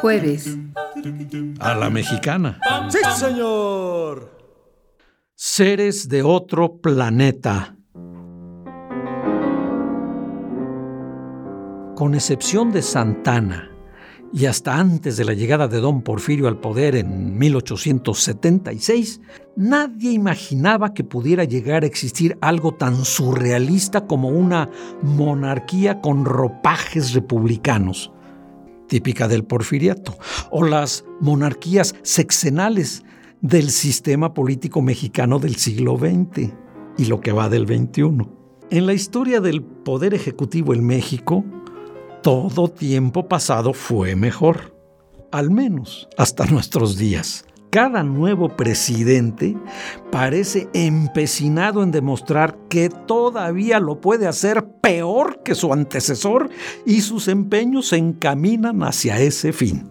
Jueves. A la mexicana. ¡Sí, señor! Seres de otro planeta. Con excepción de Santana, y hasta antes de la llegada de don Porfirio al poder en 1876, nadie imaginaba que pudiera llegar a existir algo tan surrealista como una monarquía con ropajes republicanos, típica del porfiriato, o las monarquías sexenales del sistema político mexicano del siglo XX y lo que va del XXI. En la historia del poder ejecutivo en México, todo tiempo pasado fue mejor, al menos hasta nuestros días. Cada nuevo presidente parece empecinado en demostrar que todavía lo puede hacer peor que su antecesor y sus empeños se encaminan hacia ese fin.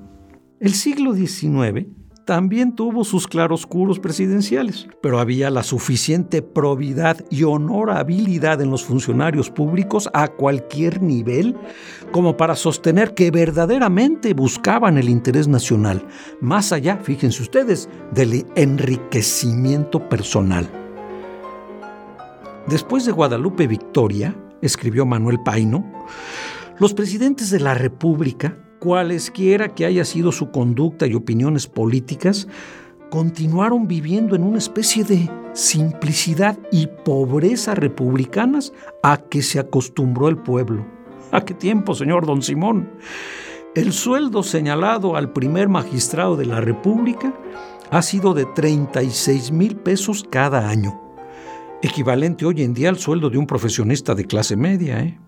El siglo XIX también tuvo sus claroscuros presidenciales, pero había la suficiente probidad y honorabilidad en los funcionarios públicos a cualquier nivel como para sostener que verdaderamente buscaban el interés nacional, más allá, fíjense ustedes, del enriquecimiento personal. Después de Guadalupe Victoria, escribió Manuel Paino, los presidentes de la República cualesquiera que haya sido su conducta y opiniones políticas, continuaron viviendo en una especie de simplicidad y pobreza republicanas a que se acostumbró el pueblo. ¿A qué tiempo, señor don Simón? El sueldo señalado al primer magistrado de la República ha sido de 36 mil pesos cada año, equivalente hoy en día al sueldo de un profesionista de clase media. ¿eh?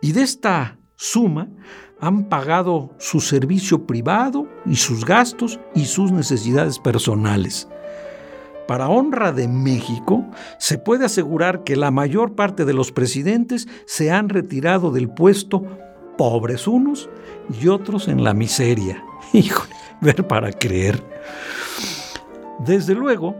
Y de esta suma han pagado su servicio privado y sus gastos y sus necesidades personales. Para honra de México, se puede asegurar que la mayor parte de los presidentes se han retirado del puesto pobres unos y otros en la miseria. Híjole, ver para creer. Desde luego,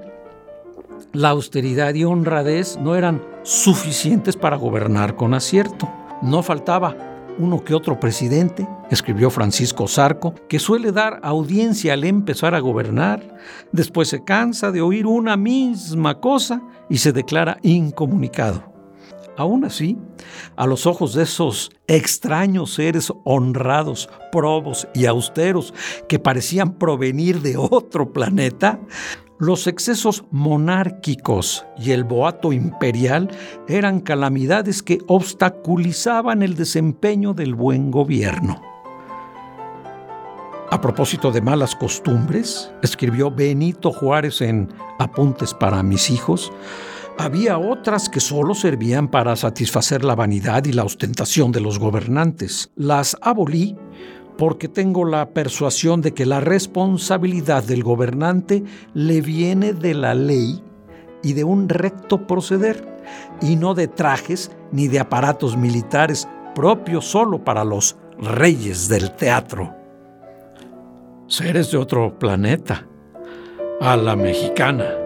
la austeridad y honradez no eran suficientes para gobernar con acierto. No faltaba uno que otro presidente, escribió Francisco Zarco, que suele dar audiencia al empezar a gobernar, después se cansa de oír una misma cosa y se declara incomunicado. Aún así, a los ojos de esos extraños seres honrados, probos y austeros que parecían provenir de otro planeta, los excesos monárquicos y el boato imperial eran calamidades que obstaculizaban el desempeño del buen gobierno. A propósito de malas costumbres, escribió Benito Juárez en Apuntes para mis hijos, había otras que solo servían para satisfacer la vanidad y la ostentación de los gobernantes. Las abolí porque tengo la persuasión de que la responsabilidad del gobernante le viene de la ley y de un recto proceder, y no de trajes ni de aparatos militares propios solo para los reyes del teatro. Seres de otro planeta, a la mexicana.